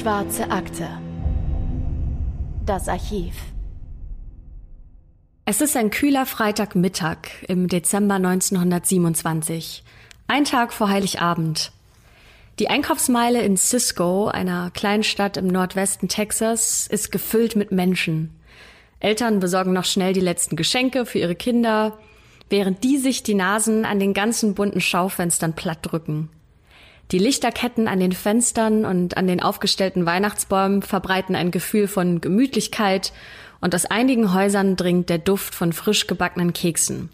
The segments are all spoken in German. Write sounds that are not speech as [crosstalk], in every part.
Schwarze Akte. Das Archiv. Es ist ein kühler Freitagmittag im Dezember 1927. Ein Tag vor Heiligabend. Die Einkaufsmeile in Cisco, einer Kleinstadt im Nordwesten Texas, ist gefüllt mit Menschen. Eltern besorgen noch schnell die letzten Geschenke für ihre Kinder, während die sich die Nasen an den ganzen bunten Schaufenstern platt drücken. Die Lichterketten an den Fenstern und an den aufgestellten Weihnachtsbäumen verbreiten ein Gefühl von Gemütlichkeit und aus einigen Häusern dringt der Duft von frisch gebackenen Keksen.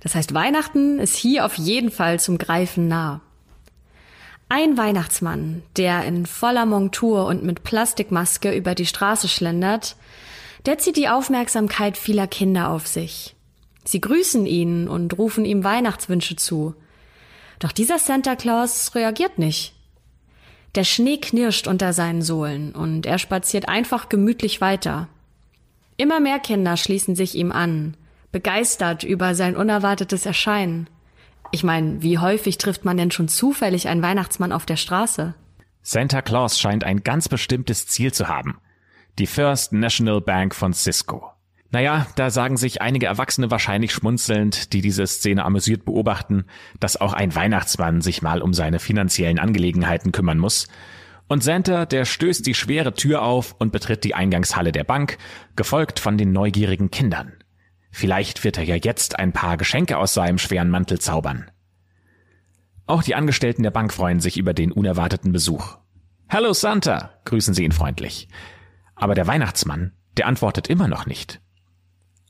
Das heißt, Weihnachten ist hier auf jeden Fall zum Greifen nah. Ein Weihnachtsmann, der in voller Montur und mit Plastikmaske über die Straße schlendert, der zieht die Aufmerksamkeit vieler Kinder auf sich. Sie grüßen ihn und rufen ihm Weihnachtswünsche zu – doch dieser Santa Claus reagiert nicht. Der Schnee knirscht unter seinen Sohlen und er spaziert einfach gemütlich weiter. Immer mehr Kinder schließen sich ihm an, begeistert über sein unerwartetes Erscheinen. Ich meine, wie häufig trifft man denn schon zufällig einen Weihnachtsmann auf der Straße? Santa Claus scheint ein ganz bestimmtes Ziel zu haben. Die First National Bank von Cisco. Naja, da sagen sich einige Erwachsene wahrscheinlich schmunzelnd, die diese Szene amüsiert beobachten, dass auch ein Weihnachtsmann sich mal um seine finanziellen Angelegenheiten kümmern muss. Und Santa, der stößt die schwere Tür auf und betritt die Eingangshalle der Bank, gefolgt von den neugierigen Kindern. Vielleicht wird er ja jetzt ein paar Geschenke aus seinem schweren Mantel zaubern. Auch die Angestellten der Bank freuen sich über den unerwarteten Besuch. Hallo Santa, grüßen sie ihn freundlich. Aber der Weihnachtsmann, der antwortet immer noch nicht.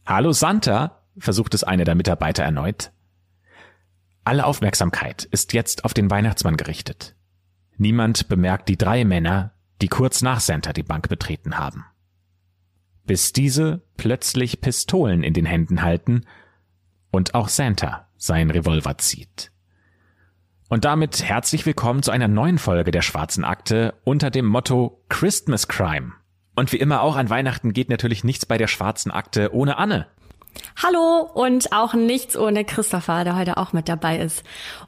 Hallo Santa, versucht es eine der Mitarbeiter erneut. Alle Aufmerksamkeit ist jetzt auf den Weihnachtsmann gerichtet. Niemand bemerkt die drei Männer, die kurz nach Santa die Bank betreten haben. Bis diese plötzlich Pistolen in den Händen halten und auch Santa seinen Revolver zieht. Und damit herzlich willkommen zu einer neuen Folge der Schwarzen Akte unter dem Motto Christmas Crime. Und wie immer auch an Weihnachten geht natürlich nichts bei der schwarzen Akte ohne Anne. Hallo und auch nichts ohne Christopher, der heute auch mit dabei ist.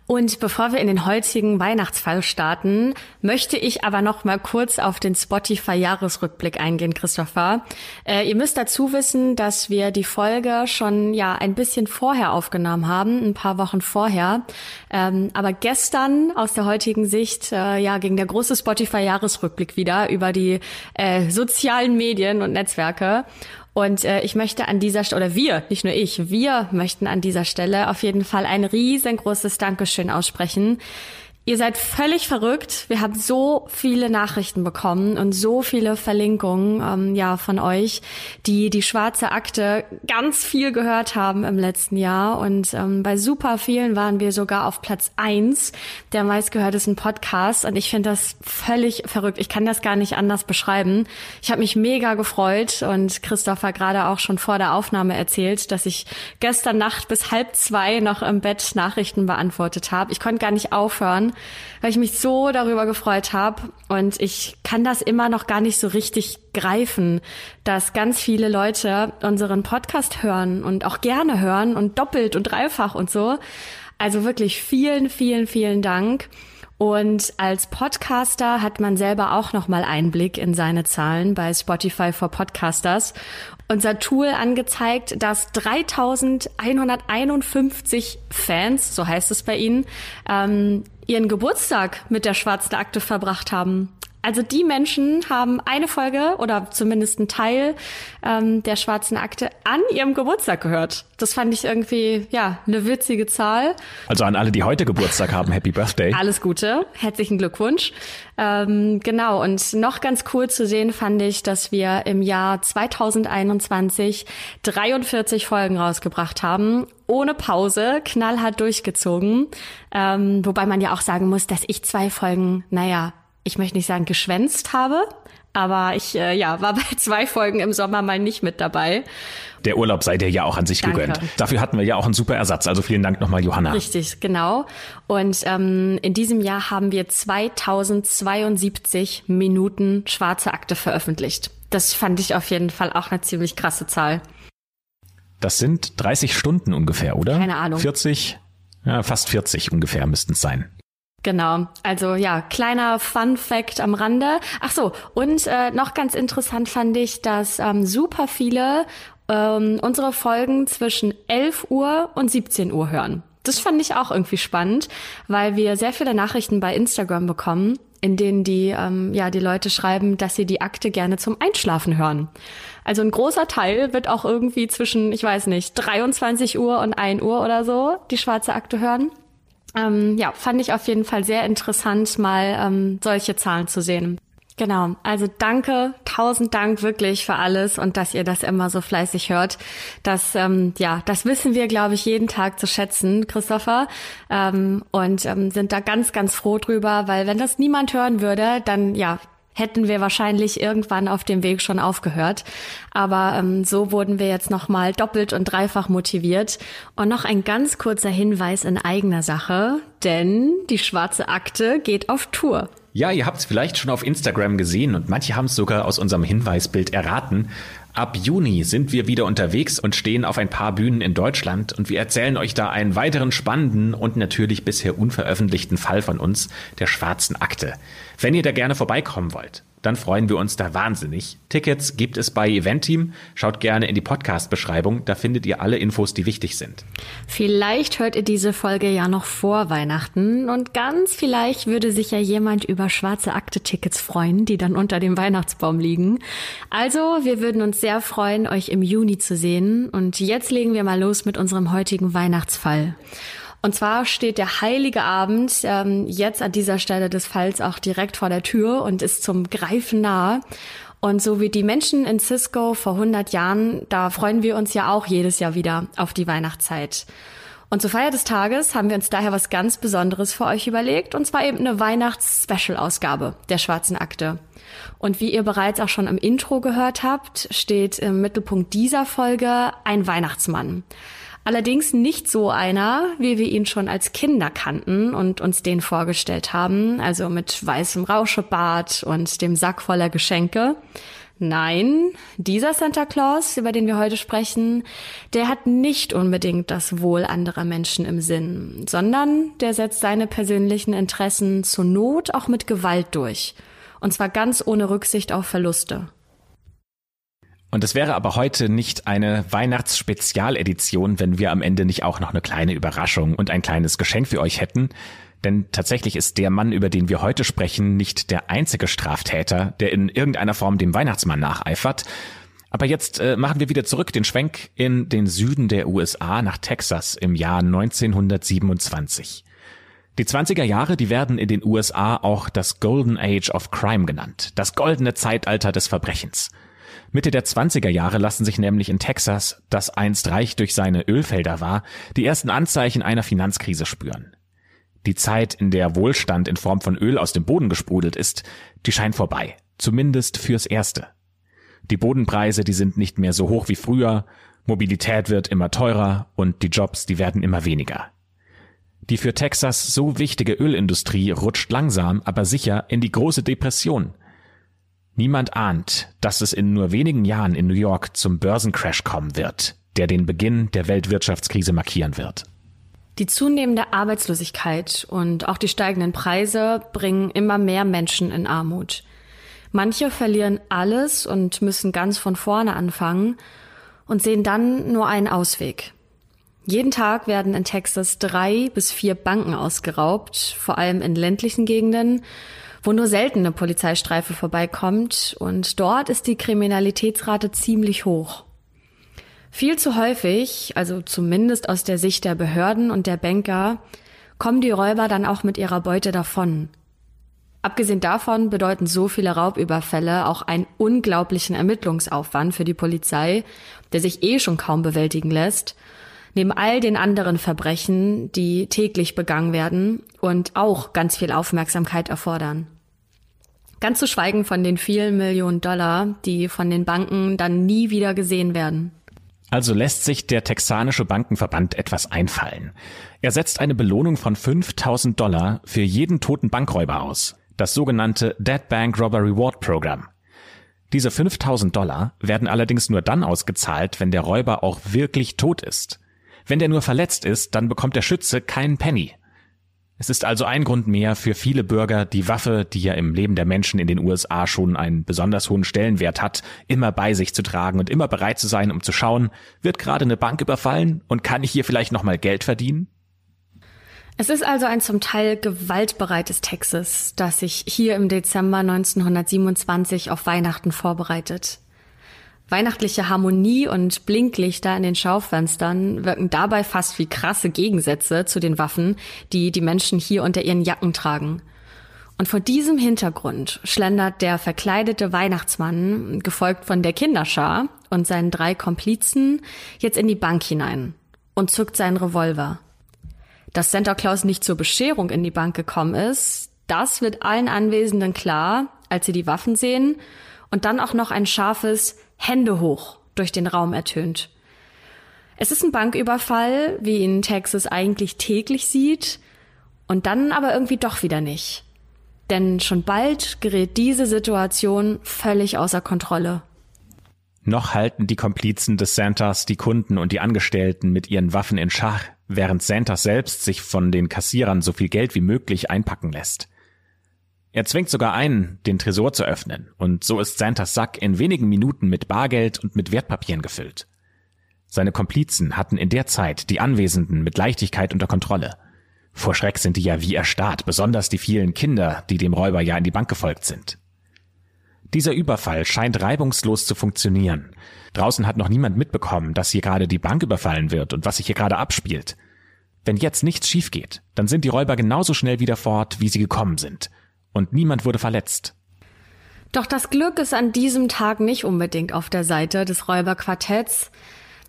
Und bevor wir in den heutigen Weihnachtsfall starten, möchte ich aber noch mal kurz auf den Spotify-Jahresrückblick eingehen, Christopher. Äh, ihr müsst dazu wissen, dass wir die Folge schon ja ein bisschen vorher aufgenommen haben, ein paar Wochen vorher. Ähm, aber gestern aus der heutigen Sicht äh, ja ging der große Spotify-Jahresrückblick wieder über die äh, sozialen Medien und Netzwerke. Und äh, ich möchte an dieser Stelle, oder wir, nicht nur ich, wir möchten an dieser Stelle auf jeden Fall ein riesengroßes Dankeschön aussprechen Ihr seid völlig verrückt. Wir haben so viele Nachrichten bekommen und so viele Verlinkungen ähm, ja von euch, die die schwarze Akte ganz viel gehört haben im letzten Jahr. Und ähm, bei super vielen waren wir sogar auf Platz eins der meistgehörtesten Podcasts. Und ich finde das völlig verrückt. Ich kann das gar nicht anders beschreiben. Ich habe mich mega gefreut und Christopher gerade auch schon vor der Aufnahme erzählt, dass ich gestern Nacht bis halb zwei noch im Bett Nachrichten beantwortet habe. Ich konnte gar nicht aufhören weil ich mich so darüber gefreut habe. Und ich kann das immer noch gar nicht so richtig greifen, dass ganz viele Leute unseren Podcast hören und auch gerne hören und doppelt und dreifach und so. Also wirklich vielen, vielen, vielen Dank. Und als Podcaster hat man selber auch noch mal Einblick in seine Zahlen bei Spotify for Podcasters. Unser Tool angezeigt, dass 3151 Fans, so heißt es bei Ihnen, ähm, ihren Geburtstag mit der schwarzen Akte verbracht haben. Also die Menschen haben eine Folge oder zumindest einen Teil ähm, der schwarzen Akte an ihrem Geburtstag gehört. Das fand ich irgendwie, ja, eine witzige Zahl. Also an alle, die heute Geburtstag haben, Happy Birthday. Alles Gute, herzlichen Glückwunsch. Ähm, genau, und noch ganz cool zu sehen fand ich, dass wir im Jahr 2021 43 Folgen rausgebracht haben ohne Pause, knallhart durchgezogen. Ähm, wobei man ja auch sagen muss, dass ich zwei Folgen, naja, ich möchte nicht sagen geschwänzt habe, aber ich äh, ja, war [laughs] bei zwei Folgen im Sommer mal nicht mit dabei. Der Urlaub sei dir ja auch an sich Danke. gegönnt. Dafür hatten wir ja auch einen super Ersatz. Also vielen Dank nochmal, Johanna. Richtig, genau. Und ähm, in diesem Jahr haben wir 2072 Minuten schwarze Akte veröffentlicht. Das fand ich auf jeden Fall auch eine ziemlich krasse Zahl. Das sind 30 Stunden ungefähr, oder? Keine Ahnung. 40, ja, fast 40 ungefähr müssten es sein. Genau, also ja, kleiner Fun Fact am Rande. Ach so, und äh, noch ganz interessant fand ich, dass ähm, super viele ähm, unsere Folgen zwischen 11 Uhr und 17 Uhr hören. Das fand ich auch irgendwie spannend, weil wir sehr viele Nachrichten bei Instagram bekommen, in denen die ähm, ja die Leute schreiben, dass sie die Akte gerne zum Einschlafen hören. Also ein großer Teil wird auch irgendwie zwischen, ich weiß nicht, 23 Uhr und 1 Uhr oder so die schwarze Akte hören. Ähm, ja, fand ich auf jeden Fall sehr interessant, mal ähm, solche Zahlen zu sehen. Genau, also danke, tausend Dank wirklich für alles und dass ihr das immer so fleißig hört. Das, ähm, ja, das wissen wir, glaube ich, jeden Tag zu schätzen, Christopher, ähm, und ähm, sind da ganz, ganz froh drüber, weil wenn das niemand hören würde, dann ja, hätten wir wahrscheinlich irgendwann auf dem Weg schon aufgehört. Aber ähm, so wurden wir jetzt nochmal doppelt und dreifach motiviert. Und noch ein ganz kurzer Hinweis in eigener Sache, denn die schwarze Akte geht auf Tour. Ja, ihr habt es vielleicht schon auf Instagram gesehen und manche haben es sogar aus unserem Hinweisbild erraten. Ab Juni sind wir wieder unterwegs und stehen auf ein paar Bühnen in Deutschland und wir erzählen euch da einen weiteren spannenden und natürlich bisher unveröffentlichten Fall von uns, der schwarzen Akte. Wenn ihr da gerne vorbeikommen wollt, dann freuen wir uns da wahnsinnig. Tickets gibt es bei Eventeam. Schaut gerne in die Podcast-Beschreibung, da findet ihr alle Infos, die wichtig sind. Vielleicht hört ihr diese Folge ja noch vor Weihnachten und ganz vielleicht würde sich ja jemand über schwarze Akte-Tickets freuen, die dann unter dem Weihnachtsbaum liegen. Also, wir würden uns sehr freuen, euch im Juni zu sehen und jetzt legen wir mal los mit unserem heutigen Weihnachtsfall. Und zwar steht der heilige Abend ähm, jetzt an dieser Stelle des Falls auch direkt vor der Tür und ist zum Greifen nahe. Und so wie die Menschen in Cisco vor 100 Jahren, da freuen wir uns ja auch jedes Jahr wieder auf die Weihnachtszeit. Und zur Feier des Tages haben wir uns daher was ganz Besonderes für euch überlegt, und zwar eben eine Weihnachts-Special-Ausgabe der Schwarzen Akte. Und wie ihr bereits auch schon im Intro gehört habt, steht im Mittelpunkt dieser Folge ein Weihnachtsmann. Allerdings nicht so einer, wie wir ihn schon als Kinder kannten und uns den vorgestellt haben, also mit weißem Rauschebart und dem Sack voller Geschenke. Nein, dieser Santa Claus, über den wir heute sprechen, der hat nicht unbedingt das Wohl anderer Menschen im Sinn, sondern der setzt seine persönlichen Interessen zur Not auch mit Gewalt durch. Und zwar ganz ohne Rücksicht auf Verluste. Und es wäre aber heute nicht eine Weihnachtsspezialedition, wenn wir am Ende nicht auch noch eine kleine Überraschung und ein kleines Geschenk für euch hätten. Denn tatsächlich ist der Mann, über den wir heute sprechen, nicht der einzige Straftäter, der in irgendeiner Form dem Weihnachtsmann nacheifert. Aber jetzt äh, machen wir wieder zurück den Schwenk in den Süden der USA nach Texas im Jahr 1927. Die 20er Jahre, die werden in den USA auch das Golden Age of Crime genannt, das goldene Zeitalter des Verbrechens. Mitte der 20er Jahre lassen sich nämlich in Texas, das einst reich durch seine Ölfelder war, die ersten Anzeichen einer Finanzkrise spüren. Die Zeit, in der Wohlstand in Form von Öl aus dem Boden gesprudelt ist, die scheint vorbei, zumindest fürs Erste. Die Bodenpreise, die sind nicht mehr so hoch wie früher, Mobilität wird immer teurer und die Jobs, die werden immer weniger. Die für Texas so wichtige Ölindustrie rutscht langsam, aber sicher in die große Depression, Niemand ahnt, dass es in nur wenigen Jahren in New York zum Börsencrash kommen wird, der den Beginn der Weltwirtschaftskrise markieren wird. Die zunehmende Arbeitslosigkeit und auch die steigenden Preise bringen immer mehr Menschen in Armut. Manche verlieren alles und müssen ganz von vorne anfangen und sehen dann nur einen Ausweg. Jeden Tag werden in Texas drei bis vier Banken ausgeraubt, vor allem in ländlichen Gegenden, wo nur selten eine Polizeistreife vorbeikommt und dort ist die Kriminalitätsrate ziemlich hoch. Viel zu häufig, also zumindest aus der Sicht der Behörden und der Banker, kommen die Räuber dann auch mit ihrer Beute davon. Abgesehen davon bedeuten so viele Raubüberfälle auch einen unglaublichen Ermittlungsaufwand für die Polizei, der sich eh schon kaum bewältigen lässt neben all den anderen Verbrechen, die täglich begangen werden und auch ganz viel Aufmerksamkeit erfordern. Ganz zu schweigen von den vielen Millionen Dollar, die von den Banken dann nie wieder gesehen werden. Also lässt sich der texanische Bankenverband etwas einfallen. Er setzt eine Belohnung von 5000 Dollar für jeden toten Bankräuber aus. Das sogenannte Dead Bank Robber Reward Program. Diese 5000 Dollar werden allerdings nur dann ausgezahlt, wenn der Räuber auch wirklich tot ist. Wenn der nur verletzt ist, dann bekommt der Schütze keinen Penny. Es ist also ein Grund mehr für viele Bürger, die Waffe, die ja im Leben der Menschen in den USA schon einen besonders hohen Stellenwert hat, immer bei sich zu tragen und immer bereit zu sein, um zu schauen, wird gerade eine Bank überfallen und kann ich hier vielleicht nochmal Geld verdienen? Es ist also ein zum Teil gewaltbereites Texas, das sich hier im Dezember 1927 auf Weihnachten vorbereitet. Weihnachtliche Harmonie und Blinklichter in den Schaufenstern wirken dabei fast wie krasse Gegensätze zu den Waffen, die die Menschen hier unter ihren Jacken tragen. Und vor diesem Hintergrund schlendert der verkleidete Weihnachtsmann, gefolgt von der Kinderschar und seinen drei Komplizen, jetzt in die Bank hinein und zückt seinen Revolver. Dass Santa Claus nicht zur Bescherung in die Bank gekommen ist, das wird allen Anwesenden klar, als sie die Waffen sehen und dann auch noch ein scharfes Hände hoch durch den Raum ertönt. Es ist ein Banküberfall, wie ihn Texas eigentlich täglich sieht, und dann aber irgendwie doch wieder nicht. Denn schon bald gerät diese Situation völlig außer Kontrolle. Noch halten die Komplizen des Santas die Kunden und die Angestellten mit ihren Waffen in Schach, während Santas selbst sich von den Kassierern so viel Geld wie möglich einpacken lässt. Er zwingt sogar ein, den Tresor zu öffnen, und so ist Santas Sack in wenigen Minuten mit Bargeld und mit Wertpapieren gefüllt. Seine Komplizen hatten in der Zeit die Anwesenden mit Leichtigkeit unter Kontrolle. Vor Schreck sind die ja wie erstarrt, besonders die vielen Kinder, die dem Räuber ja in die Bank gefolgt sind. Dieser Überfall scheint reibungslos zu funktionieren. Draußen hat noch niemand mitbekommen, dass hier gerade die Bank überfallen wird und was sich hier gerade abspielt. Wenn jetzt nichts schief geht, dann sind die Räuber genauso schnell wieder fort, wie sie gekommen sind und niemand wurde verletzt. Doch das Glück ist an diesem Tag nicht unbedingt auf der Seite des Räuberquartetts,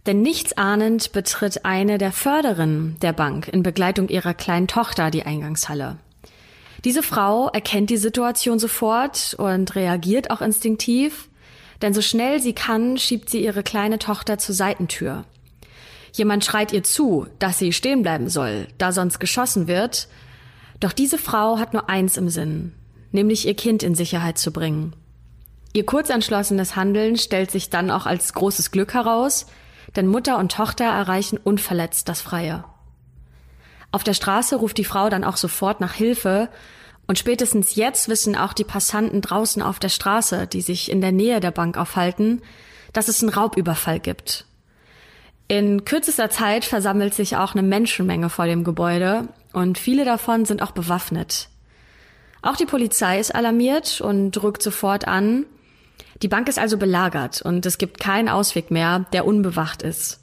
denn nichtsahnend betritt eine der Förderinnen der Bank in Begleitung ihrer kleinen Tochter die Eingangshalle. Diese Frau erkennt die Situation sofort und reagiert auch instinktiv, denn so schnell sie kann, schiebt sie ihre kleine Tochter zur Seitentür. Jemand schreit ihr zu, dass sie stehen bleiben soll, da sonst geschossen wird, doch diese Frau hat nur eins im Sinn, nämlich ihr Kind in Sicherheit zu bringen. Ihr kurzentschlossenes Handeln stellt sich dann auch als großes Glück heraus, denn Mutter und Tochter erreichen unverletzt das Freie. Auf der Straße ruft die Frau dann auch sofort nach Hilfe und spätestens jetzt wissen auch die Passanten draußen auf der Straße, die sich in der Nähe der Bank aufhalten, dass es einen Raubüberfall gibt. In kürzester Zeit versammelt sich auch eine Menschenmenge vor dem Gebäude und viele davon sind auch bewaffnet. Auch die Polizei ist alarmiert und rückt sofort an. Die Bank ist also belagert und es gibt keinen Ausweg mehr, der unbewacht ist.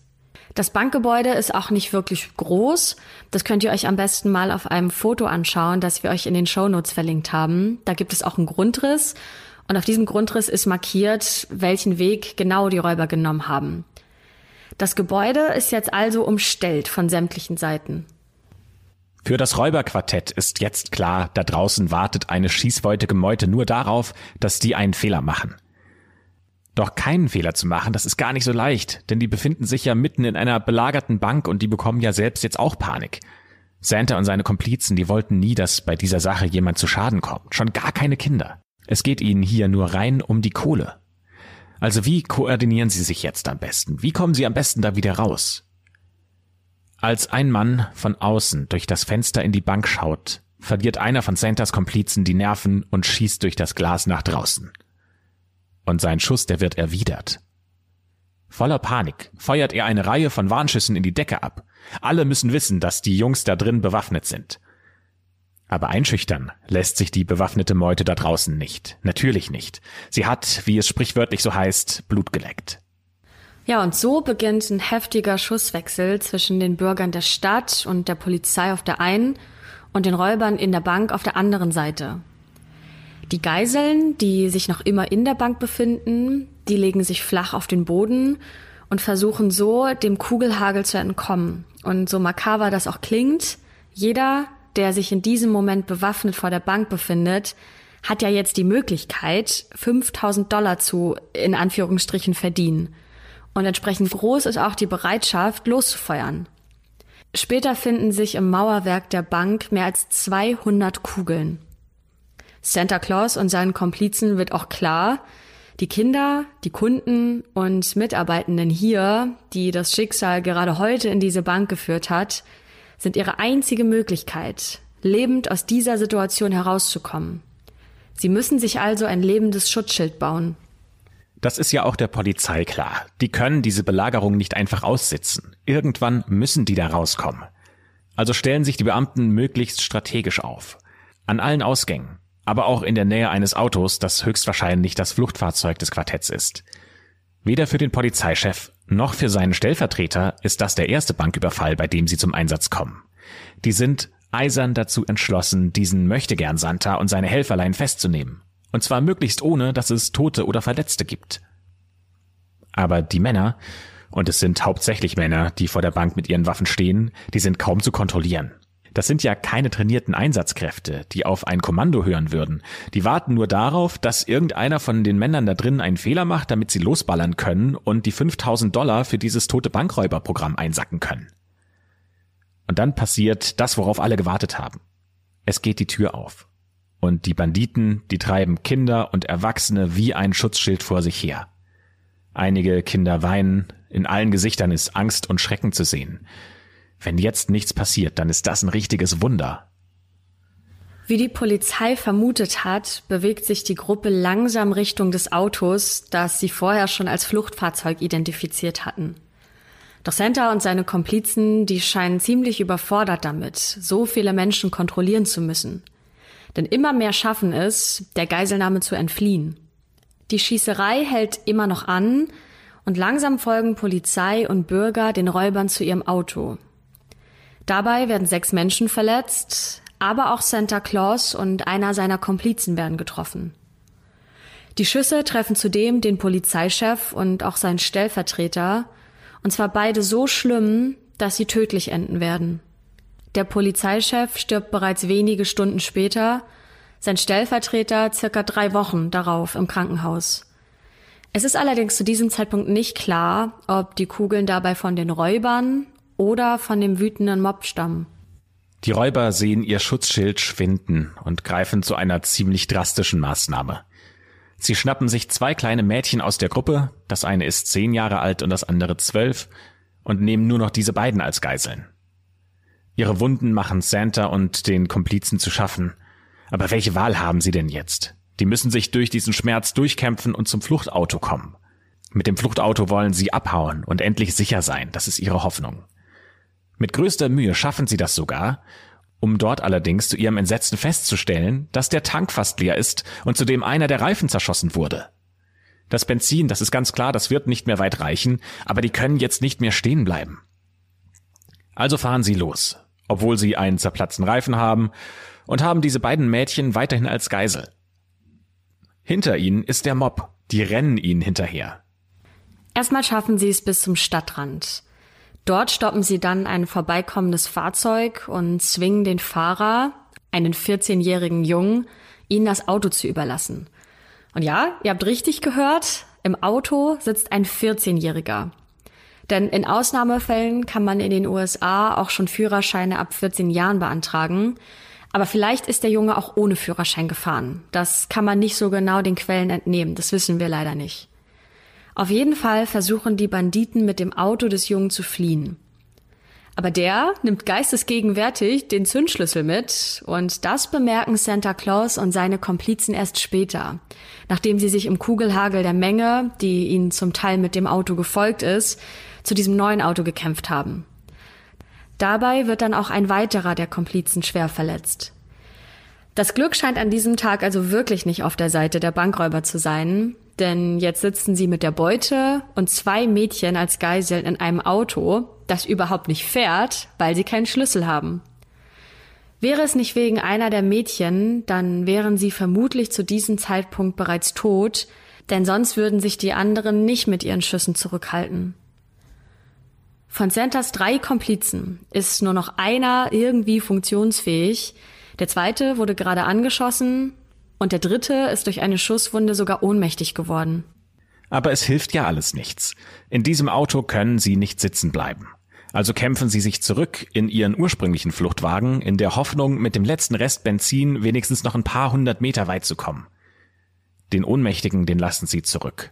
Das Bankgebäude ist auch nicht wirklich groß. Das könnt ihr euch am besten mal auf einem Foto anschauen, das wir euch in den Shownotes verlinkt haben. Da gibt es auch einen Grundriss und auf diesem Grundriss ist markiert, welchen Weg genau die Räuber genommen haben. Das Gebäude ist jetzt also umstellt von sämtlichen Seiten. Für das Räuberquartett ist jetzt klar, da draußen wartet eine schießweutige Meute nur darauf, dass die einen Fehler machen. Doch keinen Fehler zu machen, das ist gar nicht so leicht, denn die befinden sich ja mitten in einer belagerten Bank und die bekommen ja selbst jetzt auch Panik. Santa und seine Komplizen, die wollten nie, dass bei dieser Sache jemand zu Schaden kommt, schon gar keine Kinder. Es geht ihnen hier nur rein um die Kohle. Also wie koordinieren sie sich jetzt am besten? Wie kommen sie am besten da wieder raus? Als ein Mann von außen durch das Fenster in die Bank schaut, verliert einer von Santas Komplizen die Nerven und schießt durch das Glas nach draußen. Und sein Schuss, der wird erwidert. Voller Panik feuert er eine Reihe von Warnschüssen in die Decke ab. Alle müssen wissen, dass die Jungs da drin bewaffnet sind. Aber einschüchtern lässt sich die bewaffnete Meute da draußen nicht. Natürlich nicht. Sie hat, wie es sprichwörtlich so heißt, Blut geleckt. Ja, und so beginnt ein heftiger Schusswechsel zwischen den Bürgern der Stadt und der Polizei auf der einen und den Räubern in der Bank auf der anderen Seite. Die Geiseln, die sich noch immer in der Bank befinden, die legen sich flach auf den Boden und versuchen so dem Kugelhagel zu entkommen. Und so makaber das auch klingt, jeder, der sich in diesem Moment bewaffnet vor der Bank befindet, hat ja jetzt die Möglichkeit, 5000 Dollar zu, in Anführungsstrichen, verdienen. Und entsprechend groß ist auch die Bereitschaft, loszufeuern. Später finden sich im Mauerwerk der Bank mehr als 200 Kugeln. Santa Claus und seinen Komplizen wird auch klar, die Kinder, die Kunden und Mitarbeitenden hier, die das Schicksal gerade heute in diese Bank geführt hat, sind ihre einzige Möglichkeit, lebend aus dieser Situation herauszukommen. Sie müssen sich also ein lebendes Schutzschild bauen. Das ist ja auch der Polizei klar. Die können diese Belagerung nicht einfach aussitzen. Irgendwann müssen die da rauskommen. Also stellen sich die Beamten möglichst strategisch auf. An allen Ausgängen, aber auch in der Nähe eines Autos, das höchstwahrscheinlich das Fluchtfahrzeug des Quartetts ist. Weder für den Polizeichef noch für seinen Stellvertreter ist das der erste Banküberfall, bei dem sie zum Einsatz kommen. Die sind eisern dazu entschlossen, diesen Möchtegern Santa und seine Helferlein festzunehmen. Und zwar möglichst ohne, dass es Tote oder Verletzte gibt. Aber die Männer, und es sind hauptsächlich Männer, die vor der Bank mit ihren Waffen stehen, die sind kaum zu kontrollieren. Das sind ja keine trainierten Einsatzkräfte, die auf ein Kommando hören würden. Die warten nur darauf, dass irgendeiner von den Männern da drin einen Fehler macht, damit sie losballern können und die 5000 Dollar für dieses tote Bankräuberprogramm einsacken können. Und dann passiert das, worauf alle gewartet haben. Es geht die Tür auf. Und die Banditen, die treiben Kinder und Erwachsene wie ein Schutzschild vor sich her. Einige Kinder weinen, in allen Gesichtern ist Angst und Schrecken zu sehen. Wenn jetzt nichts passiert, dann ist das ein richtiges Wunder. Wie die Polizei vermutet hat, bewegt sich die Gruppe langsam Richtung des Autos, das sie vorher schon als Fluchtfahrzeug identifiziert hatten. Doch Santa und seine Komplizen, die scheinen ziemlich überfordert damit, so viele Menschen kontrollieren zu müssen. Denn immer mehr schaffen es, der Geiselnahme zu entfliehen. Die Schießerei hält immer noch an und langsam folgen Polizei und Bürger den Räubern zu ihrem Auto. Dabei werden sechs Menschen verletzt, aber auch Santa Claus und einer seiner Komplizen werden getroffen. Die Schüsse treffen zudem den Polizeichef und auch seinen Stellvertreter, und zwar beide so schlimm, dass sie tödlich enden werden. Der Polizeichef stirbt bereits wenige Stunden später, sein Stellvertreter circa drei Wochen darauf im Krankenhaus. Es ist allerdings zu diesem Zeitpunkt nicht klar, ob die Kugeln dabei von den Räubern oder von dem wütenden Mob stammen. Die Räuber sehen ihr Schutzschild schwinden und greifen zu einer ziemlich drastischen Maßnahme. Sie schnappen sich zwei kleine Mädchen aus der Gruppe, das eine ist zehn Jahre alt und das andere zwölf, und nehmen nur noch diese beiden als Geiseln. Ihre Wunden machen Santa und den Komplizen zu schaffen. Aber welche Wahl haben sie denn jetzt? Die müssen sich durch diesen Schmerz durchkämpfen und zum Fluchtauto kommen. Mit dem Fluchtauto wollen sie abhauen und endlich sicher sein, das ist ihre Hoffnung. Mit größter Mühe schaffen sie das sogar, um dort allerdings zu ihrem Entsetzen festzustellen, dass der Tank fast leer ist und zudem einer der Reifen zerschossen wurde. Das Benzin, das ist ganz klar, das wird nicht mehr weit reichen, aber die können jetzt nicht mehr stehen bleiben. Also fahren sie los, obwohl sie einen zerplatzten Reifen haben und haben diese beiden Mädchen weiterhin als Geisel. Hinter ihnen ist der Mob, die rennen ihnen hinterher. Erstmal schaffen sie es bis zum Stadtrand. Dort stoppen sie dann ein vorbeikommendes Fahrzeug und zwingen den Fahrer, einen 14-jährigen Jungen, ihnen das Auto zu überlassen. Und ja, ihr habt richtig gehört, im Auto sitzt ein 14-Jähriger. Denn in Ausnahmefällen kann man in den USA auch schon Führerscheine ab 14 Jahren beantragen. Aber vielleicht ist der Junge auch ohne Führerschein gefahren. Das kann man nicht so genau den Quellen entnehmen. Das wissen wir leider nicht. Auf jeden Fall versuchen die Banditen mit dem Auto des Jungen zu fliehen. Aber der nimmt geistesgegenwärtig den Zündschlüssel mit und das bemerken Santa Claus und seine Komplizen erst später, nachdem sie sich im Kugelhagel der Menge, die ihnen zum Teil mit dem Auto gefolgt ist, zu diesem neuen Auto gekämpft haben. Dabei wird dann auch ein weiterer der Komplizen schwer verletzt. Das Glück scheint an diesem Tag also wirklich nicht auf der Seite der Bankräuber zu sein, denn jetzt sitzen sie mit der Beute und zwei Mädchen als Geiseln in einem Auto, das überhaupt nicht fährt, weil sie keinen Schlüssel haben. Wäre es nicht wegen einer der Mädchen, dann wären sie vermutlich zu diesem Zeitpunkt bereits tot, denn sonst würden sich die anderen nicht mit ihren Schüssen zurückhalten. Von Santas drei Komplizen ist nur noch einer irgendwie funktionsfähig, der zweite wurde gerade angeschossen und der dritte ist durch eine Schusswunde sogar ohnmächtig geworden. Aber es hilft ja alles nichts. In diesem Auto können sie nicht sitzen bleiben. Also kämpfen sie sich zurück in ihren ursprünglichen Fluchtwagen in der Hoffnung, mit dem letzten Rest Benzin wenigstens noch ein paar hundert Meter weit zu kommen. Den Ohnmächtigen, den lassen sie zurück.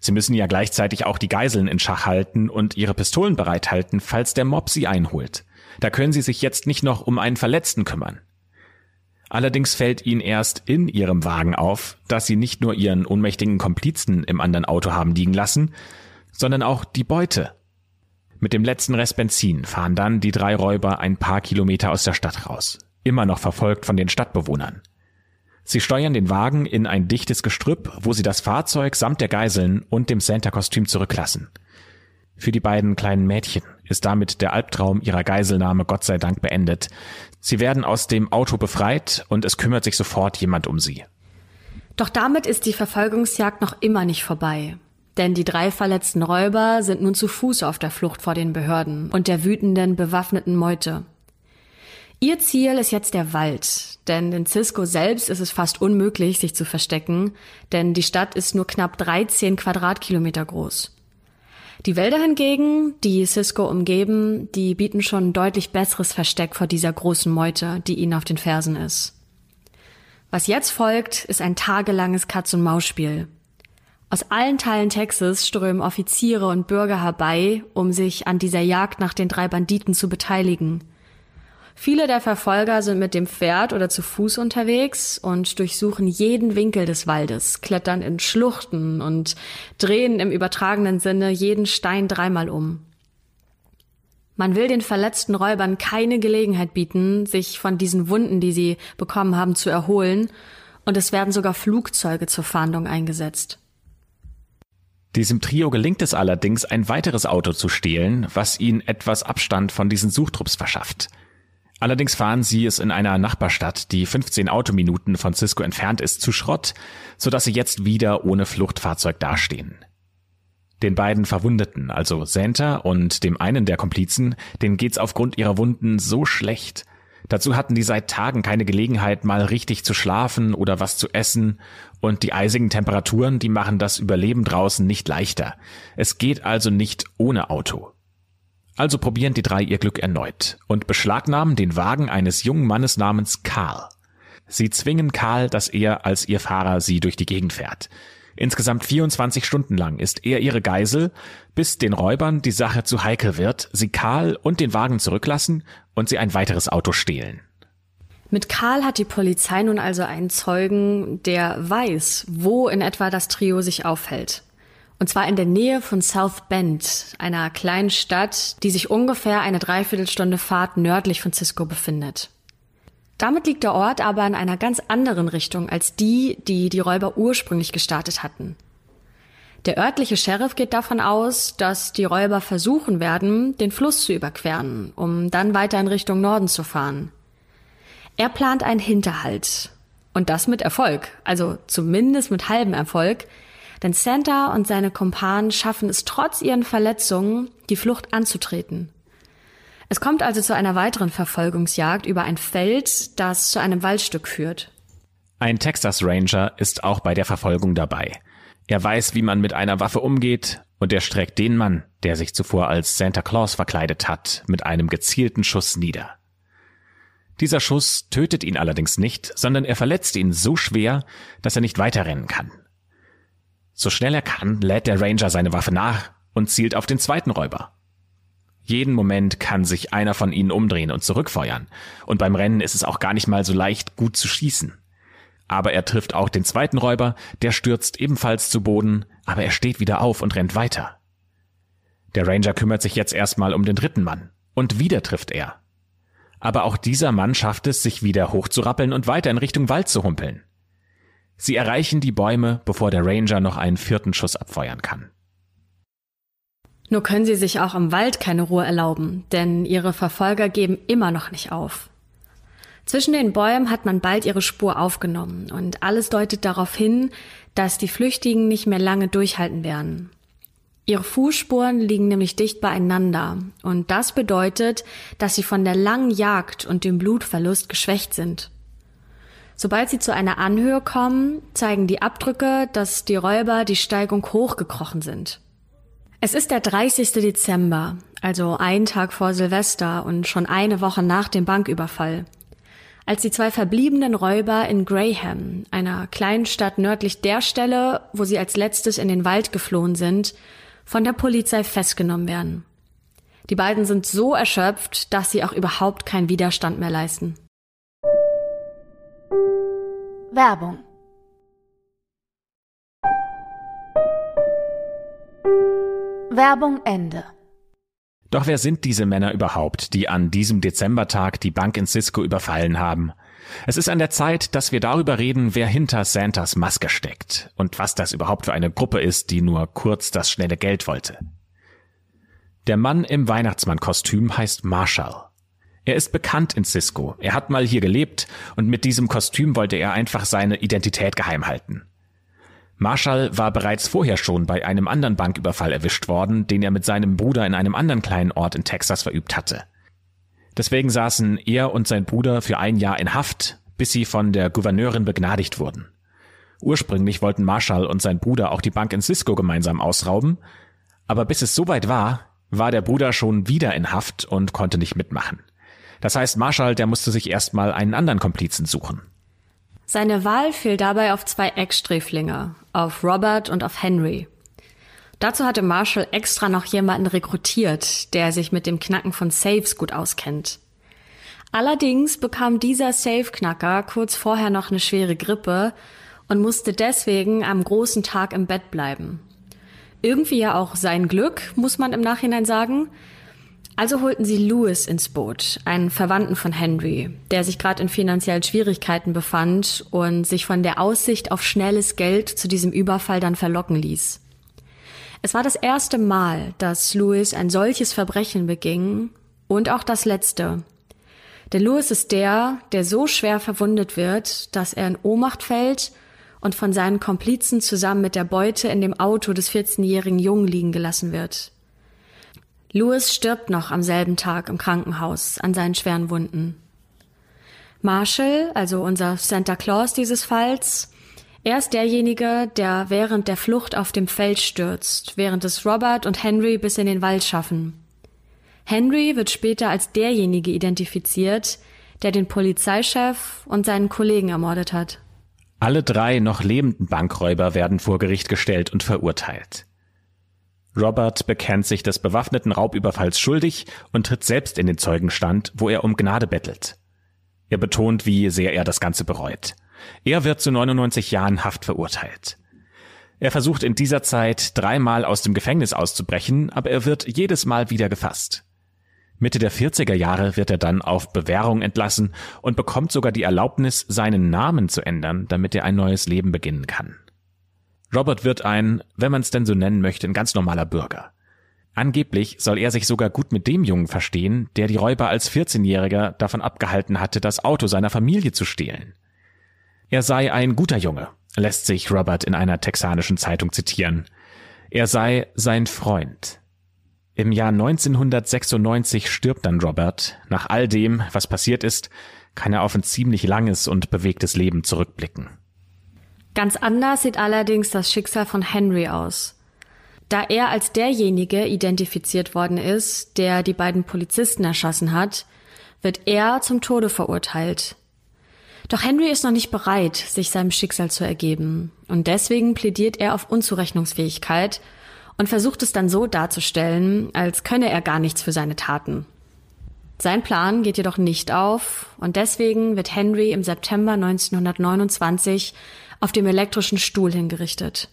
Sie müssen ja gleichzeitig auch die Geiseln in Schach halten und ihre Pistolen bereithalten, falls der Mob sie einholt. Da können sie sich jetzt nicht noch um einen Verletzten kümmern. Allerdings fällt ihnen erst in ihrem Wagen auf, dass sie nicht nur ihren ohnmächtigen Komplizen im anderen Auto haben liegen lassen, sondern auch die Beute. Mit dem letzten Rest Benzin fahren dann die drei Räuber ein paar Kilometer aus der Stadt raus, immer noch verfolgt von den Stadtbewohnern. Sie steuern den Wagen in ein dichtes Gestrüpp, wo sie das Fahrzeug samt der Geiseln und dem Santa-Kostüm zurücklassen. Für die beiden kleinen Mädchen ist damit der Albtraum ihrer Geiselnahme Gott sei Dank beendet. Sie werden aus dem Auto befreit und es kümmert sich sofort jemand um sie. Doch damit ist die Verfolgungsjagd noch immer nicht vorbei. Denn die drei verletzten Räuber sind nun zu Fuß auf der Flucht vor den Behörden und der wütenden, bewaffneten Meute. Ihr Ziel ist jetzt der Wald, denn in Cisco selbst ist es fast unmöglich, sich zu verstecken, denn die Stadt ist nur knapp 13 Quadratkilometer groß. Die Wälder hingegen, die Cisco umgeben, die bieten schon ein deutlich besseres Versteck vor dieser großen Meute, die ihnen auf den Fersen ist. Was jetzt folgt, ist ein tagelanges Katz-und-Maus-Spiel. Aus allen Teilen Texas strömen Offiziere und Bürger herbei, um sich an dieser Jagd nach den drei Banditen zu beteiligen – Viele der Verfolger sind mit dem Pferd oder zu Fuß unterwegs und durchsuchen jeden Winkel des Waldes, klettern in Schluchten und drehen im übertragenen Sinne jeden Stein dreimal um. Man will den verletzten Räubern keine Gelegenheit bieten, sich von diesen Wunden, die sie bekommen haben, zu erholen, und es werden sogar Flugzeuge zur Fahndung eingesetzt. Diesem Trio gelingt es allerdings, ein weiteres Auto zu stehlen, was ihnen etwas Abstand von diesen Suchtrupps verschafft. Allerdings fahren sie es in einer Nachbarstadt, die 15 Autominuten von Cisco entfernt ist, zu Schrott, sodass sie jetzt wieder ohne Fluchtfahrzeug dastehen. Den beiden Verwundeten, also Santa und dem einen der Komplizen, denen geht's aufgrund ihrer Wunden so schlecht. Dazu hatten die seit Tagen keine Gelegenheit, mal richtig zu schlafen oder was zu essen, und die eisigen Temperaturen, die machen das Überleben draußen nicht leichter. Es geht also nicht ohne Auto. Also probieren die drei ihr Glück erneut und beschlagnahmen den Wagen eines jungen Mannes namens Karl. Sie zwingen Karl, dass er als ihr Fahrer sie durch die Gegend fährt. Insgesamt 24 Stunden lang ist er ihre Geisel, bis den Räubern die Sache zu heikel wird, sie Karl und den Wagen zurücklassen und sie ein weiteres Auto stehlen. Mit Karl hat die Polizei nun also einen Zeugen, der weiß, wo in etwa das Trio sich aufhält. Und zwar in der Nähe von South Bend, einer kleinen Stadt, die sich ungefähr eine Dreiviertelstunde Fahrt nördlich von Cisco befindet. Damit liegt der Ort aber in einer ganz anderen Richtung als die, die die Räuber ursprünglich gestartet hatten. Der örtliche Sheriff geht davon aus, dass die Räuber versuchen werden, den Fluss zu überqueren, um dann weiter in Richtung Norden zu fahren. Er plant einen Hinterhalt. Und das mit Erfolg, also zumindest mit halbem Erfolg, denn Santa und seine Kumpanen schaffen es trotz ihren Verletzungen, die Flucht anzutreten. Es kommt also zu einer weiteren Verfolgungsjagd über ein Feld, das zu einem Waldstück führt. Ein Texas Ranger ist auch bei der Verfolgung dabei. Er weiß, wie man mit einer Waffe umgeht, und er streckt den Mann, der sich zuvor als Santa Claus verkleidet hat, mit einem gezielten Schuss nieder. Dieser Schuss tötet ihn allerdings nicht, sondern er verletzt ihn so schwer, dass er nicht weiterrennen kann. So schnell er kann, lädt der Ranger seine Waffe nach und zielt auf den zweiten Räuber. Jeden Moment kann sich einer von ihnen umdrehen und zurückfeuern, und beim Rennen ist es auch gar nicht mal so leicht, gut zu schießen. Aber er trifft auch den zweiten Räuber, der stürzt ebenfalls zu Boden, aber er steht wieder auf und rennt weiter. Der Ranger kümmert sich jetzt erstmal um den dritten Mann, und wieder trifft er. Aber auch dieser Mann schafft es, sich wieder hochzurappeln und weiter in Richtung Wald zu humpeln. Sie erreichen die Bäume, bevor der Ranger noch einen vierten Schuss abfeuern kann. Nur können sie sich auch im Wald keine Ruhe erlauben, denn ihre Verfolger geben immer noch nicht auf. Zwischen den Bäumen hat man bald ihre Spur aufgenommen und alles deutet darauf hin, dass die Flüchtigen nicht mehr lange durchhalten werden. Ihre Fußspuren liegen nämlich dicht beieinander und das bedeutet, dass sie von der langen Jagd und dem Blutverlust geschwächt sind. Sobald sie zu einer Anhöhe kommen, zeigen die Abdrücke, dass die Räuber die Steigung hochgekrochen sind. Es ist der 30. Dezember, also ein Tag vor Silvester und schon eine Woche nach dem Banküberfall. Als die zwei verbliebenen Räuber in Graham, einer kleinen Stadt nördlich der Stelle, wo sie als letztes in den Wald geflohen sind, von der Polizei festgenommen werden. Die beiden sind so erschöpft, dass sie auch überhaupt keinen Widerstand mehr leisten. Werbung Werbung Ende. Doch wer sind diese Männer überhaupt, die an diesem Dezembertag die Bank in Cisco überfallen haben? Es ist an der Zeit, dass wir darüber reden, wer hinter Santas Maske steckt und was das überhaupt für eine Gruppe ist, die nur kurz das schnelle Geld wollte. Der Mann im Weihnachtsmannkostüm heißt Marshall. Er ist bekannt in Cisco. Er hat mal hier gelebt und mit diesem Kostüm wollte er einfach seine Identität geheim halten. Marshall war bereits vorher schon bei einem anderen Banküberfall erwischt worden, den er mit seinem Bruder in einem anderen kleinen Ort in Texas verübt hatte. Deswegen saßen er und sein Bruder für ein Jahr in Haft, bis sie von der Gouverneurin begnadigt wurden. Ursprünglich wollten Marshall und sein Bruder auch die Bank in Cisco gemeinsam ausrauben, aber bis es soweit war, war der Bruder schon wieder in Haft und konnte nicht mitmachen. Das heißt, Marshall, der musste sich erstmal einen anderen Komplizen suchen. Seine Wahl fiel dabei auf zwei Ecksträflinge, auf Robert und auf Henry. Dazu hatte Marshall extra noch jemanden rekrutiert, der sich mit dem Knacken von Safes gut auskennt. Allerdings bekam dieser Safe-Knacker kurz vorher noch eine schwere Grippe und musste deswegen am großen Tag im Bett bleiben. Irgendwie ja auch sein Glück, muss man im Nachhinein sagen, also holten sie Louis ins Boot, einen Verwandten von Henry, der sich gerade in finanziellen Schwierigkeiten befand und sich von der Aussicht auf schnelles Geld zu diesem Überfall dann verlocken ließ. Es war das erste Mal, dass Louis ein solches Verbrechen beging und auch das letzte. Denn Louis ist der, der so schwer verwundet wird, dass er in Ohnmacht fällt und von seinen Komplizen zusammen mit der Beute in dem Auto des 14-jährigen Jungen liegen gelassen wird. Louis stirbt noch am selben Tag im Krankenhaus an seinen schweren Wunden. Marshall, also unser Santa Claus dieses Falls, er ist derjenige, der während der Flucht auf dem Feld stürzt, während es Robert und Henry bis in den Wald schaffen. Henry wird später als derjenige identifiziert, der den Polizeichef und seinen Kollegen ermordet hat. Alle drei noch lebenden Bankräuber werden vor Gericht gestellt und verurteilt. Robert bekennt sich des bewaffneten Raubüberfalls schuldig und tritt selbst in den Zeugenstand, wo er um Gnade bettelt. Er betont, wie sehr er das Ganze bereut. Er wird zu 99 Jahren Haft verurteilt. Er versucht in dieser Zeit dreimal aus dem Gefängnis auszubrechen, aber er wird jedes Mal wieder gefasst. Mitte der 40er Jahre wird er dann auf Bewährung entlassen und bekommt sogar die Erlaubnis, seinen Namen zu ändern, damit er ein neues Leben beginnen kann. Robert wird ein, wenn man es denn so nennen möchte, ein ganz normaler Bürger. Angeblich soll er sich sogar gut mit dem Jungen verstehen, der die Räuber als 14-Jähriger davon abgehalten hatte, das Auto seiner Familie zu stehlen. Er sei ein guter Junge, lässt sich Robert in einer texanischen Zeitung zitieren. Er sei sein Freund. Im Jahr 1996 stirbt dann Robert. Nach all dem, was passiert ist, kann er auf ein ziemlich langes und bewegtes Leben zurückblicken. Ganz anders sieht allerdings das Schicksal von Henry aus. Da er als derjenige identifiziert worden ist, der die beiden Polizisten erschossen hat, wird er zum Tode verurteilt. Doch Henry ist noch nicht bereit, sich seinem Schicksal zu ergeben, und deswegen plädiert er auf Unzurechnungsfähigkeit und versucht es dann so darzustellen, als könne er gar nichts für seine Taten. Sein Plan geht jedoch nicht auf, und deswegen wird Henry im September 1929 auf dem elektrischen Stuhl hingerichtet.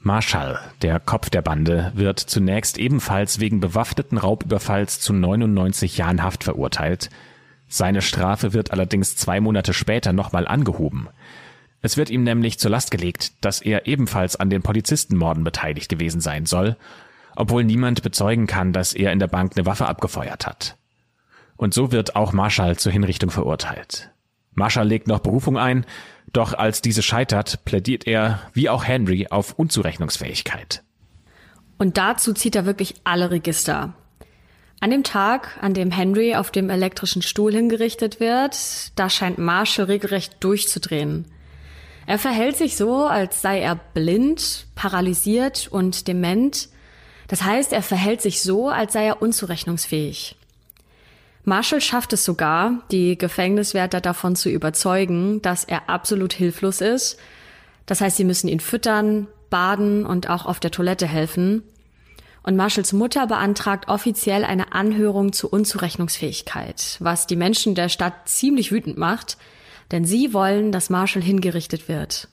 Marshall, der Kopf der Bande, wird zunächst ebenfalls wegen bewaffneten Raubüberfalls zu 99 Jahren Haft verurteilt. Seine Strafe wird allerdings zwei Monate später nochmal angehoben. Es wird ihm nämlich zur Last gelegt, dass er ebenfalls an den Polizistenmorden beteiligt gewesen sein soll, obwohl niemand bezeugen kann, dass er in der Bank eine Waffe abgefeuert hat. Und so wird auch Marshall zur Hinrichtung verurteilt. Marshall legt noch Berufung ein, doch als diese scheitert, plädiert er, wie auch Henry, auf Unzurechnungsfähigkeit. Und dazu zieht er wirklich alle Register. An dem Tag, an dem Henry auf dem elektrischen Stuhl hingerichtet wird, da scheint Marshall regelrecht durchzudrehen. Er verhält sich so, als sei er blind, paralysiert und dement. Das heißt, er verhält sich so, als sei er unzurechnungsfähig. Marshall schafft es sogar, die Gefängniswärter davon zu überzeugen, dass er absolut hilflos ist. Das heißt, sie müssen ihn füttern, baden und auch auf der Toilette helfen. Und Marshalls Mutter beantragt offiziell eine Anhörung zur Unzurechnungsfähigkeit, was die Menschen der Stadt ziemlich wütend macht, denn sie wollen, dass Marshall hingerichtet wird.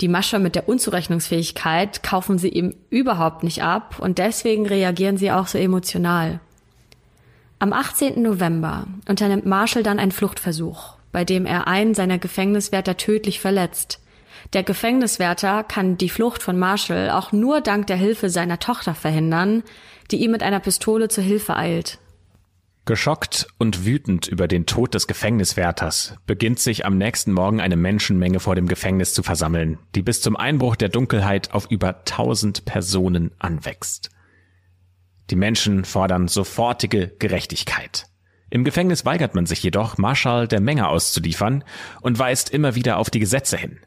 Die Masche mit der Unzurechnungsfähigkeit kaufen sie ihm überhaupt nicht ab und deswegen reagieren sie auch so emotional. Am 18. November unternimmt Marshall dann einen Fluchtversuch, bei dem er einen seiner Gefängniswärter tödlich verletzt. Der Gefängniswärter kann die Flucht von Marshall auch nur dank der Hilfe seiner Tochter verhindern, die ihm mit einer Pistole zur Hilfe eilt. Geschockt und wütend über den Tod des Gefängniswärters beginnt sich am nächsten Morgen eine Menschenmenge vor dem Gefängnis zu versammeln, die bis zum Einbruch der Dunkelheit auf über tausend Personen anwächst. Die Menschen fordern sofortige Gerechtigkeit. Im Gefängnis weigert man sich jedoch, Marschall der Menge auszuliefern und weist immer wieder auf die Gesetze hin.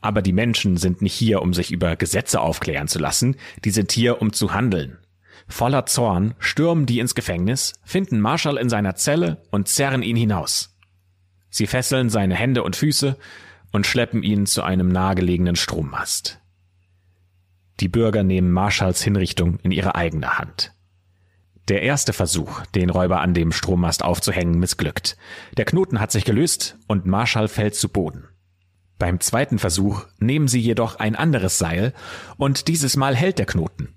Aber die Menschen sind nicht hier, um sich über Gesetze aufklären zu lassen, die sind hier, um zu handeln. Voller Zorn stürmen die ins Gefängnis, finden Marshall in seiner Zelle und zerren ihn hinaus. Sie fesseln seine Hände und Füße und schleppen ihn zu einem nahegelegenen Strommast. Die Bürger nehmen Marshalls Hinrichtung in ihre eigene Hand. Der erste Versuch, den Räuber an dem Strommast aufzuhängen, missglückt. Der Knoten hat sich gelöst und Marshall fällt zu Boden. Beim zweiten Versuch nehmen sie jedoch ein anderes Seil und dieses Mal hält der Knoten.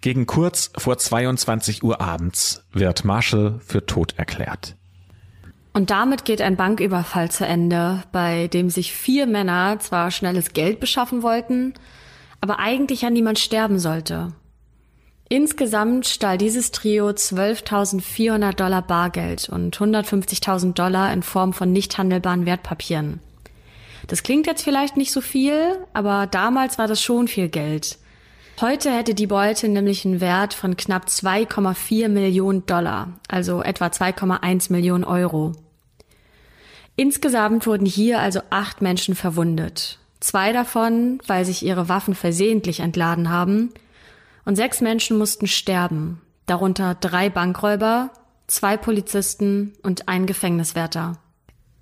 Gegen kurz vor 22 Uhr abends wird Marshall für tot erklärt. Und damit geht ein Banküberfall zu Ende, bei dem sich vier Männer zwar schnelles Geld beschaffen wollten, aber eigentlich ja niemand sterben sollte. Insgesamt stahl dieses Trio 12.400 Dollar Bargeld und 150.000 Dollar in Form von nicht handelbaren Wertpapieren. Das klingt jetzt vielleicht nicht so viel, aber damals war das schon viel Geld. Heute hätte die Beute nämlich einen Wert von knapp 2,4 Millionen Dollar, also etwa 2,1 Millionen Euro. Insgesamt wurden hier also acht Menschen verwundet. Zwei davon, weil sich ihre Waffen versehentlich entladen haben, und sechs Menschen mussten sterben, darunter drei Bankräuber, zwei Polizisten und ein Gefängniswärter.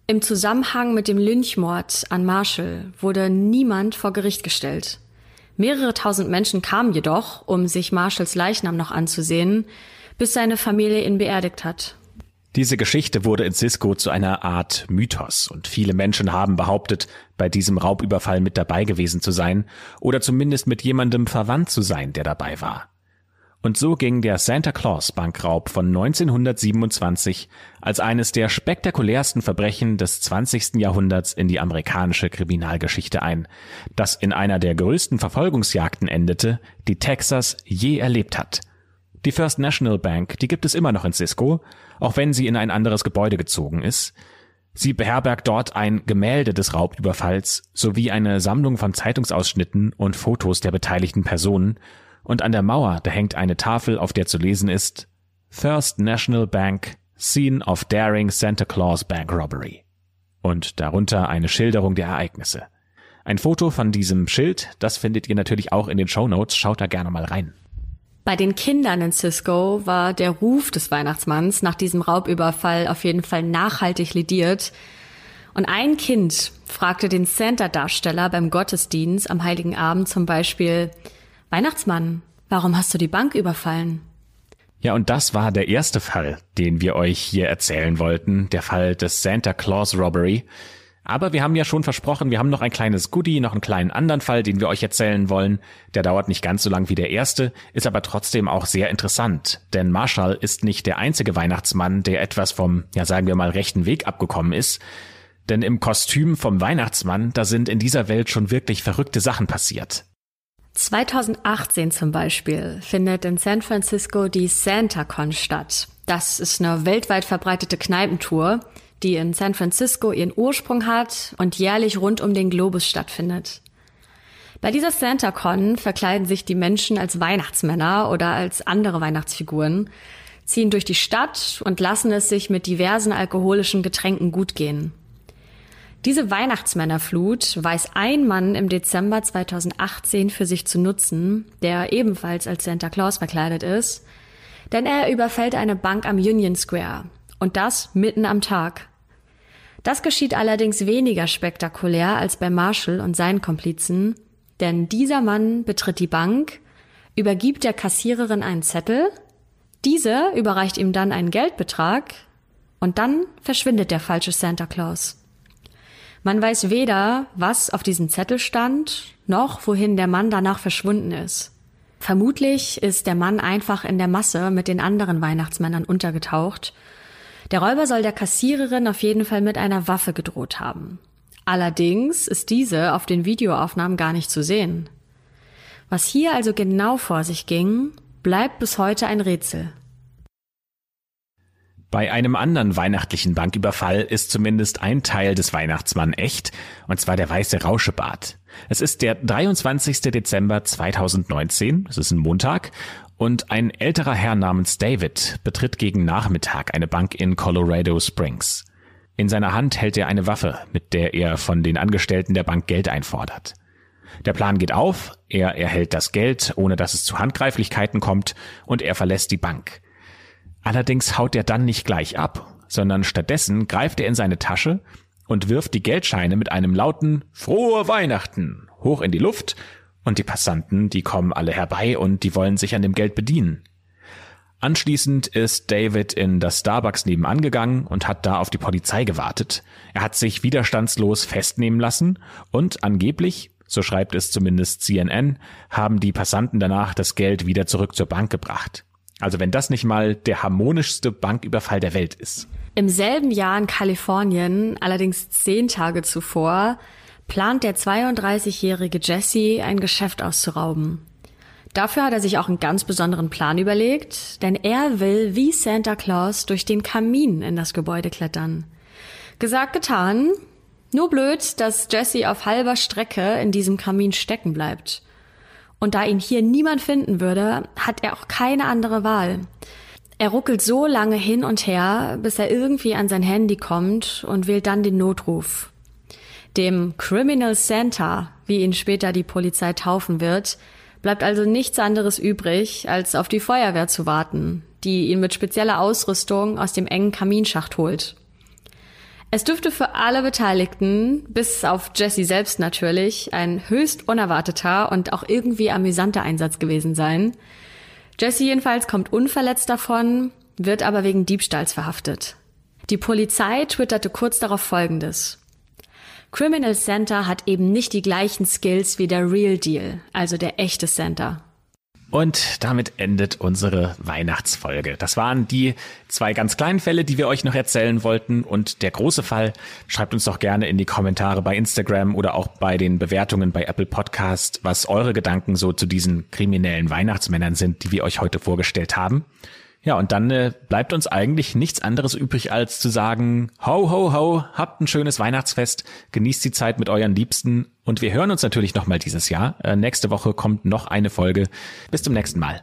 Im Zusammenhang mit dem Lynchmord an Marshall wurde niemand vor Gericht gestellt. Mehrere tausend Menschen kamen jedoch, um sich Marshalls Leichnam noch anzusehen, bis seine Familie ihn beerdigt hat. Diese Geschichte wurde in Cisco zu einer Art Mythos und viele Menschen haben behauptet, bei diesem Raubüberfall mit dabei gewesen zu sein oder zumindest mit jemandem verwandt zu sein, der dabei war. Und so ging der Santa Claus Bankraub von 1927 als eines der spektakulärsten Verbrechen des 20. Jahrhunderts in die amerikanische Kriminalgeschichte ein, das in einer der größten Verfolgungsjagden endete, die Texas je erlebt hat. Die First National Bank, die gibt es immer noch in Cisco, auch wenn sie in ein anderes Gebäude gezogen ist. Sie beherbergt dort ein Gemälde des Raubüberfalls sowie eine Sammlung von Zeitungsausschnitten und Fotos der beteiligten Personen und an der Mauer, da hängt eine Tafel, auf der zu lesen ist First National Bank, Scene of Daring Santa Claus Bank Robbery. Und darunter eine Schilderung der Ereignisse. Ein Foto von diesem Schild, das findet ihr natürlich auch in den Show Notes, schaut da gerne mal rein. Bei den Kindern in Cisco war der Ruf des Weihnachtsmanns nach diesem Raubüberfall auf jeden Fall nachhaltig lidiert. Und ein Kind fragte den Santa-Darsteller beim Gottesdienst am Heiligen Abend zum Beispiel, Weihnachtsmann, warum hast du die Bank überfallen? Ja, und das war der erste Fall, den wir euch hier erzählen wollten, der Fall des Santa Claus Robbery. Aber wir haben ja schon versprochen, wir haben noch ein kleines Goodie, noch einen kleinen anderen Fall, den wir euch erzählen wollen. Der dauert nicht ganz so lang wie der erste, ist aber trotzdem auch sehr interessant. Denn Marshall ist nicht der einzige Weihnachtsmann, der etwas vom, ja sagen wir mal, rechten Weg abgekommen ist. Denn im Kostüm vom Weihnachtsmann, da sind in dieser Welt schon wirklich verrückte Sachen passiert. 2018 zum Beispiel findet in San Francisco die SantaCon statt. Das ist eine weltweit verbreitete Kneipentour, die in San Francisco ihren Ursprung hat und jährlich rund um den Globus stattfindet. Bei dieser SantaCon verkleiden sich die Menschen als Weihnachtsmänner oder als andere Weihnachtsfiguren, ziehen durch die Stadt und lassen es sich mit diversen alkoholischen Getränken gut gehen. Diese Weihnachtsmännerflut weiß ein Mann im Dezember 2018 für sich zu nutzen, der ebenfalls als Santa Claus verkleidet ist, denn er überfällt eine Bank am Union Square und das mitten am Tag. Das geschieht allerdings weniger spektakulär als bei Marshall und seinen Komplizen, denn dieser Mann betritt die Bank, übergibt der Kassiererin einen Zettel, diese überreicht ihm dann einen Geldbetrag und dann verschwindet der falsche Santa Claus. Man weiß weder, was auf diesem Zettel stand, noch wohin der Mann danach verschwunden ist. Vermutlich ist der Mann einfach in der Masse mit den anderen Weihnachtsmännern untergetaucht. Der Räuber soll der Kassiererin auf jeden Fall mit einer Waffe gedroht haben. Allerdings ist diese auf den Videoaufnahmen gar nicht zu sehen. Was hier also genau vor sich ging, bleibt bis heute ein Rätsel. Bei einem anderen weihnachtlichen Banküberfall ist zumindest ein Teil des Weihnachtsmann echt, und zwar der weiße Rauschebart. Es ist der 23. Dezember 2019, es ist ein Montag, und ein älterer Herr namens David betritt gegen Nachmittag eine Bank in Colorado Springs. In seiner Hand hält er eine Waffe, mit der er von den Angestellten der Bank Geld einfordert. Der Plan geht auf, er erhält das Geld, ohne dass es zu Handgreiflichkeiten kommt, und er verlässt die Bank. Allerdings haut er dann nicht gleich ab, sondern stattdessen greift er in seine Tasche und wirft die Geldscheine mit einem lauten Frohe Weihnachten hoch in die Luft und die Passanten, die kommen alle herbei und die wollen sich an dem Geld bedienen. Anschließend ist David in das Starbucks nebenan gegangen und hat da auf die Polizei gewartet. Er hat sich widerstandslos festnehmen lassen und angeblich, so schreibt es zumindest CNN, haben die Passanten danach das Geld wieder zurück zur Bank gebracht. Also wenn das nicht mal der harmonischste Banküberfall der Welt ist. Im selben Jahr in Kalifornien, allerdings zehn Tage zuvor, plant der 32-jährige Jesse ein Geschäft auszurauben. Dafür hat er sich auch einen ganz besonderen Plan überlegt, denn er will wie Santa Claus durch den Kamin in das Gebäude klettern. Gesagt, getan. Nur blöd, dass Jesse auf halber Strecke in diesem Kamin stecken bleibt. Und da ihn hier niemand finden würde, hat er auch keine andere Wahl. Er ruckelt so lange hin und her, bis er irgendwie an sein Handy kommt und wählt dann den Notruf. Dem Criminal Santa, wie ihn später die Polizei taufen wird, bleibt also nichts anderes übrig, als auf die Feuerwehr zu warten, die ihn mit spezieller Ausrüstung aus dem engen Kaminschacht holt. Es dürfte für alle Beteiligten, bis auf Jesse selbst natürlich, ein höchst unerwarteter und auch irgendwie amüsanter Einsatz gewesen sein. Jesse jedenfalls kommt unverletzt davon, wird aber wegen Diebstahls verhaftet. Die Polizei twitterte kurz darauf Folgendes. Criminal Center hat eben nicht die gleichen Skills wie der Real Deal, also der echte Center. Und damit endet unsere Weihnachtsfolge. Das waren die zwei ganz kleinen Fälle, die wir euch noch erzählen wollten. Und der große Fall, schreibt uns doch gerne in die Kommentare bei Instagram oder auch bei den Bewertungen bei Apple Podcast, was eure Gedanken so zu diesen kriminellen Weihnachtsmännern sind, die wir euch heute vorgestellt haben. Ja, und dann äh, bleibt uns eigentlich nichts anderes übrig, als zu sagen, ho, ho, ho, habt ein schönes Weihnachtsfest, genießt die Zeit mit euren Liebsten und wir hören uns natürlich nochmal dieses Jahr. Äh, nächste Woche kommt noch eine Folge. Bis zum nächsten Mal.